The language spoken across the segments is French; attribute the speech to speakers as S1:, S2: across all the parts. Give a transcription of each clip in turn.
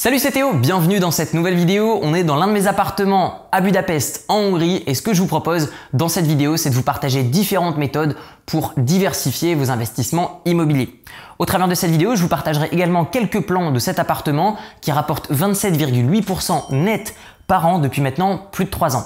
S1: Salut c'est Théo, bienvenue dans cette nouvelle vidéo. On est dans l'un de mes appartements à Budapest en Hongrie et ce que je vous propose dans cette vidéo c'est de vous partager différentes méthodes pour diversifier vos investissements immobiliers. Au travers de cette vidéo, je vous partagerai également quelques plans de cet appartement qui rapporte 27,8% net par an depuis maintenant plus de 3 ans.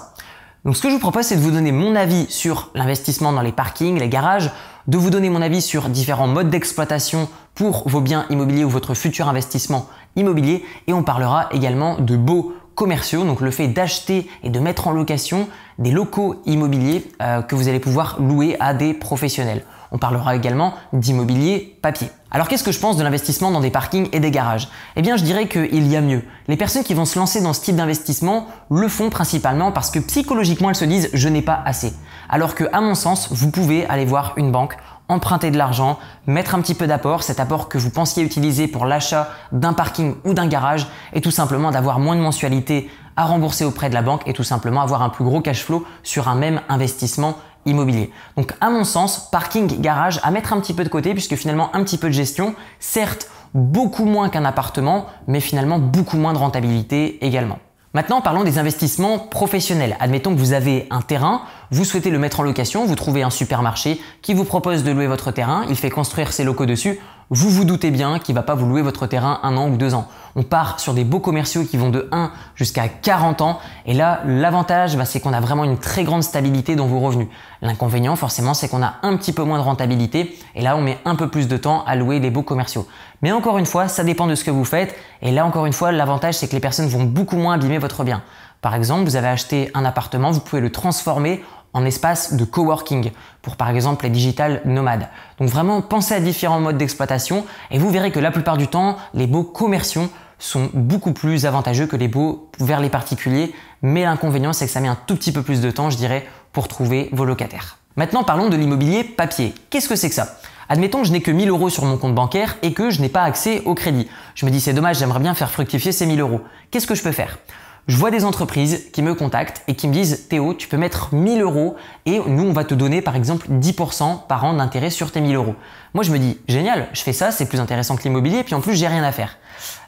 S1: Donc ce que je vous propose c'est de vous donner mon avis sur l'investissement dans les parkings, les garages, de vous donner mon avis sur différents modes d'exploitation pour vos biens immobiliers ou votre futur investissement immobilier et on parlera également de beaux commerciaux, donc le fait d'acheter et de mettre en location des locaux immobiliers euh, que vous allez pouvoir louer à des professionnels. On parlera également d'immobilier papier. Alors qu'est-ce que je pense de l'investissement dans des parkings et des garages? Eh bien je dirais qu'il y a mieux. Les personnes qui vont se lancer dans ce type d'investissement le font principalement parce que psychologiquement elles se disent je n'ai pas assez. Alors que à mon sens vous pouvez aller voir une banque emprunter de l'argent, mettre un petit peu d'apport, cet apport que vous pensiez utiliser pour l'achat d'un parking ou d'un garage, et tout simplement d'avoir moins de mensualités à rembourser auprès de la banque et tout simplement avoir un plus gros cash flow sur un même investissement immobilier. Donc à mon sens, parking, garage, à mettre un petit peu de côté puisque finalement un petit peu de gestion, certes beaucoup moins qu'un appartement, mais finalement beaucoup moins de rentabilité également. Maintenant, parlons des investissements professionnels. Admettons que vous avez un terrain, vous souhaitez le mettre en location, vous trouvez un supermarché qui vous propose de louer votre terrain, il fait construire ses locaux dessus, vous vous doutez bien qu'il va pas vous louer votre terrain un an ou deux ans. On part sur des beaux commerciaux qui vont de 1 jusqu'à 40 ans. Et là, l'avantage, bah, c'est qu'on a vraiment une très grande stabilité dans vos revenus. L'inconvénient, forcément, c'est qu'on a un petit peu moins de rentabilité. Et là, on met un peu plus de temps à louer les beaux commerciaux. Mais encore une fois, ça dépend de ce que vous faites. Et là, encore une fois, l'avantage, c'est que les personnes vont beaucoup moins abîmer votre bien. Par exemple, vous avez acheté un appartement, vous pouvez le transformer en espace de coworking pour par exemple les digital nomades. Donc vraiment pensez à différents modes d'exploitation et vous verrez que la plupart du temps les beaux commerciaux sont beaucoup plus avantageux que les beaux vers les particuliers, mais l'inconvénient c'est que ça met un tout petit peu plus de temps, je dirais, pour trouver vos locataires. Maintenant parlons de l'immobilier papier. Qu'est-ce que c'est que ça? Admettons que je n'ai que 1000 euros sur mon compte bancaire et que je n'ai pas accès au crédit. Je me dis c'est dommage, j'aimerais bien faire fructifier ces 1000 euros. Qu'est-ce que je peux faire? Je vois des entreprises qui me contactent et qui me disent Théo, tu peux mettre 1000 euros et nous on va te donner par exemple 10% par an d'intérêt sur tes 1000 euros. Moi je me dis génial, je fais ça, c'est plus intéressant que l'immobilier et puis en plus j'ai rien à faire.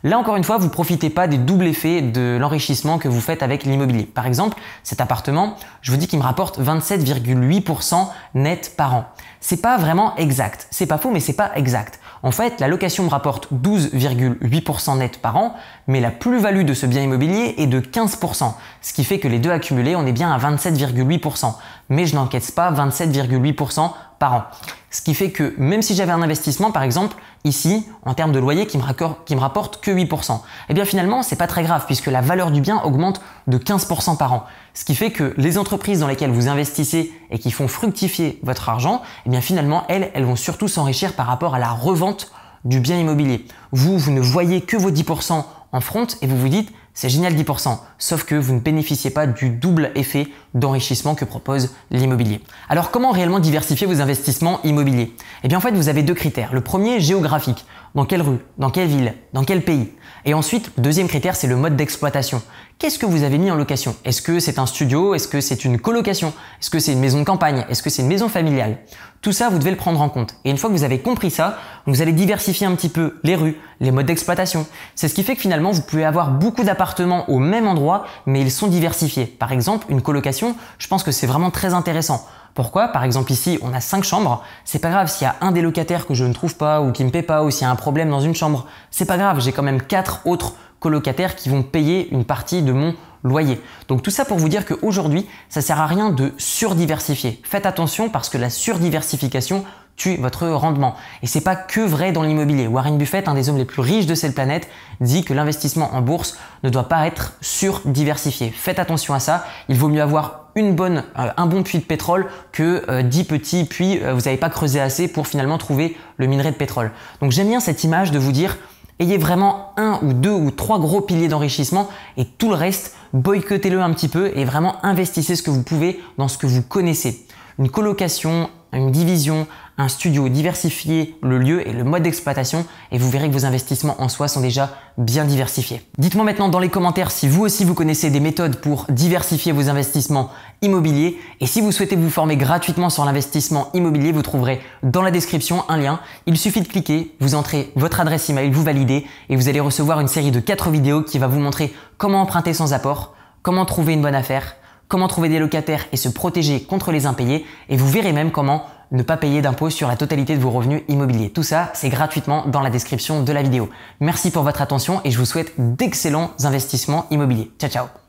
S1: Là encore une fois, vous profitez pas des doubles effets de l'enrichissement que vous faites avec l'immobilier. Par exemple, cet appartement, je vous dis qu'il me rapporte 27,8% net par an. C'est pas vraiment exact. C'est pas faux, mais c'est pas exact. En fait, la location me rapporte 12,8% net par an, mais la plus-value de ce bien immobilier est de 15%, ce qui fait que les deux accumulés, on est bien à 27,8%. Mais je n'encaisse pas 27,8% par an. Ce qui fait que même si j'avais un investissement, par exemple, ici, en termes de loyer qui me, me rapporte que 8%, eh bien finalement, c'est pas très grave puisque la valeur du bien augmente de 15% par an. Ce qui fait que les entreprises dans lesquelles vous investissez et qui font fructifier votre argent, eh bien finalement, elles, elles vont surtout s'enrichir par rapport à la revente du bien immobilier. Vous, vous ne voyez que vos 10% en front et vous vous dites, c'est génial 10%, sauf que vous ne bénéficiez pas du double effet d'enrichissement que propose l'immobilier. Alors comment réellement diversifier vos investissements immobiliers? Eh bien en fait vous avez deux critères. Le premier géographique, dans quelle rue, dans quelle ville, dans quel pays? Et ensuite, le deuxième critère c'est le mode d'exploitation. Qu'est-ce que vous avez mis en location? Est-ce que c'est un studio? Est-ce que c'est une colocation? Est-ce que c'est une maison de campagne? Est-ce que c'est une maison familiale? Tout ça, vous devez le prendre en compte. Et une fois que vous avez compris ça, vous allez diversifier un petit peu les rues, les modes d'exploitation. C'est ce qui fait que finalement, vous pouvez avoir beaucoup d'appartements au même endroit, mais ils sont diversifiés. Par exemple, une colocation, je pense que c'est vraiment très intéressant. Pourquoi? Par exemple ici, on a cinq chambres. C'est pas grave s'il y a un des locataires que je ne trouve pas ou qui me paie pas ou s'il y a un problème dans une chambre. C'est pas grave, j'ai quand même quatre autres colocataires qui vont payer une partie de mon loyer. Donc tout ça pour vous dire qu'aujourd'hui, ça sert à rien de surdiversifier. Faites attention parce que la surdiversification tue votre rendement. Et c'est pas que vrai dans l'immobilier. Warren Buffett, un des hommes les plus riches de cette planète, dit que l'investissement en bourse ne doit pas être surdiversifié. Faites attention à ça. Il vaut mieux avoir euh, un bon puits de pétrole que 10 euh, petits puits, euh, vous n'avez pas creusé assez pour finalement trouver le minerai de pétrole. Donc j'aime bien cette image de vous dire, ayez vraiment un ou deux ou trois gros piliers d'enrichissement et tout le reste, boycottez-le un petit peu et vraiment investissez ce que vous pouvez dans ce que vous connaissez. Une colocation, une division, un studio, diversifier le lieu et le mode d'exploitation et vous verrez que vos investissements en soi sont déjà bien diversifiés. Dites-moi maintenant dans les commentaires si vous aussi vous connaissez des méthodes pour diversifier vos investissements immobiliers et si vous souhaitez vous former gratuitement sur l'investissement immobilier, vous trouverez dans la description un lien. Il suffit de cliquer, vous entrez votre adresse email, vous validez et vous allez recevoir une série de 4 vidéos qui va vous montrer comment emprunter sans apport, comment trouver une bonne affaire, comment trouver des locataires et se protéger contre les impayés et vous verrez même comment ne pas payer d'impôts sur la totalité de vos revenus immobiliers. Tout ça, c'est gratuitement dans la description de la vidéo. Merci pour votre attention et je vous souhaite d'excellents investissements immobiliers. Ciao ciao